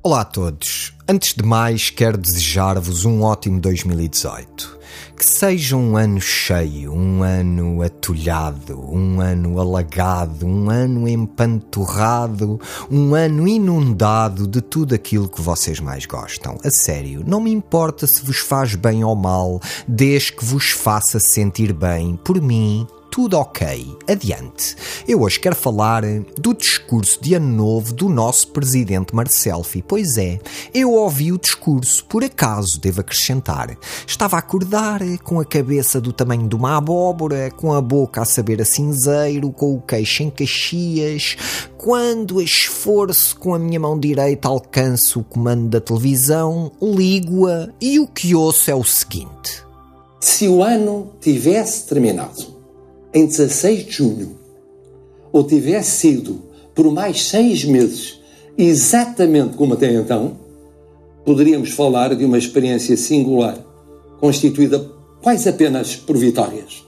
Olá a todos. Antes de mais, quero desejar-vos um ótimo 2018. Que seja um ano cheio, um ano atulhado, um ano alagado, um ano empanturrado, um ano inundado de tudo aquilo que vocês mais gostam. A sério, não me importa se vos faz bem ou mal, desde que vos faça sentir bem. Por mim, tudo ok. Adiante. Eu hoje quero falar do discurso de ano novo do nosso presidente Marcelfi. Pois é, eu ouvi o discurso, por acaso, devo acrescentar. Estava a acordar, com a cabeça do tamanho de uma abóbora, com a boca a saber a cinzeiro, com o queixo em caxias, quando esforço com a minha mão direita alcanço o comando da televisão, ligo-a e o que ouço é o seguinte. Se o ano tivesse terminado em 16 de junho, ou tivesse sido por mais seis meses, exatamente como até então, poderíamos falar de uma experiência singular, constituída quase apenas por vitórias.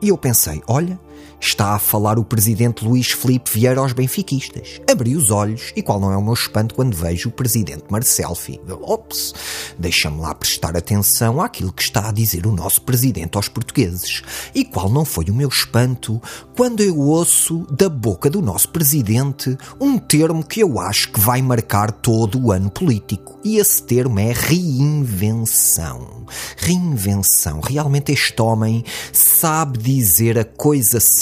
E eu pensei, olha, Está a falar o presidente Luís Felipe Vieira aos benfiquistas. Abri os olhos e qual não é o meu espanto quando vejo o presidente Marcelfi. Ops, deixa-me lá prestar atenção àquilo que está a dizer o nosso presidente aos portugueses. E qual não foi o meu espanto quando eu ouço da boca do nosso presidente um termo que eu acho que vai marcar todo o ano político. E esse termo é reinvenção. Reinvenção. Realmente este homem sabe dizer a coisa certa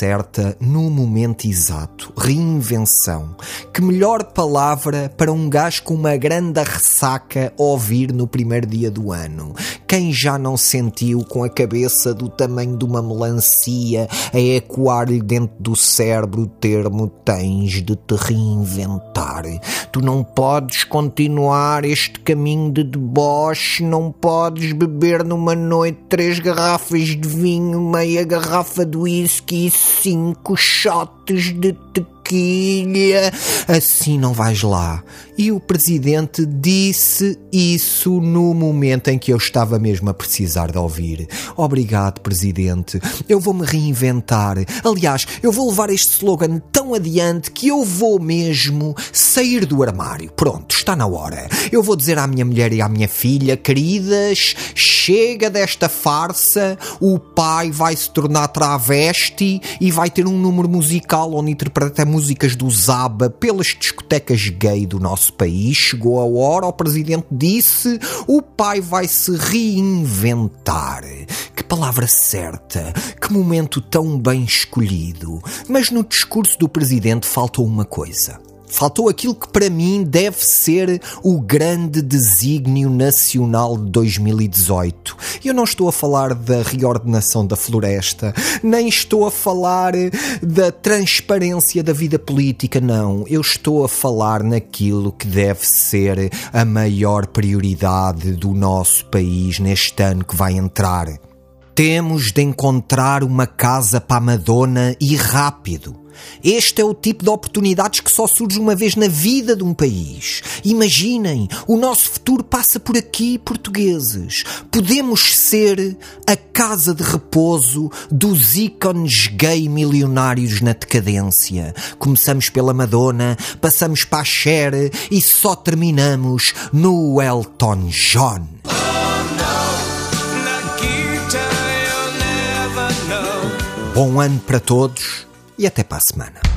no momento exato. Reinvenção. Que melhor palavra para um gajo com uma grande ressaca ouvir no primeiro dia do ano. Quem já não sentiu com a cabeça do tamanho de uma melancia a ecoar-lhe dentro do cérebro o termo tens de te reinventar. Tu não podes continuar este caminho de deboche, não podes beber numa noite três garrafas de vinho, meia garrafa de whisky cinco shots de tequila. Assim não vais lá. E o presidente disse isso no momento em que eu estava mesmo a precisar de ouvir. Obrigado, presidente. Eu vou me reinventar. Aliás, eu vou levar este slogan tão adiante que eu vou mesmo sair do armário. Pronto, está na hora. Eu vou dizer à minha mulher e à minha filha, queridas, chega desta farsa. O pai vai se tornar travesti e vai ter um número musical onde interpreta músicas do Zaba pelas discotecas gay do nosso país. Chegou a hora, o presidente disse: o pai vai se reinventar. Que palavra certa, que momento tão bem escolhido. Mas no discurso do presidente faltou uma coisa Faltou aquilo que para mim deve ser o grande desígnio nacional de 2018. Eu não estou a falar da reordenação da floresta, nem estou a falar da transparência da vida política, não. Eu estou a falar naquilo que deve ser a maior prioridade do nosso país neste ano que vai entrar. Temos de encontrar uma casa para a Madonna e rápido. Este é o tipo de oportunidades que só surge uma vez na vida de um país. Imaginem, o nosso futuro passa por aqui, portugueses. Podemos ser a casa de repouso dos ícones gay milionários na decadência. Começamos pela Madonna, passamos para a Cher e só terminamos no Elton John. Bom ano para todos e até para a semana.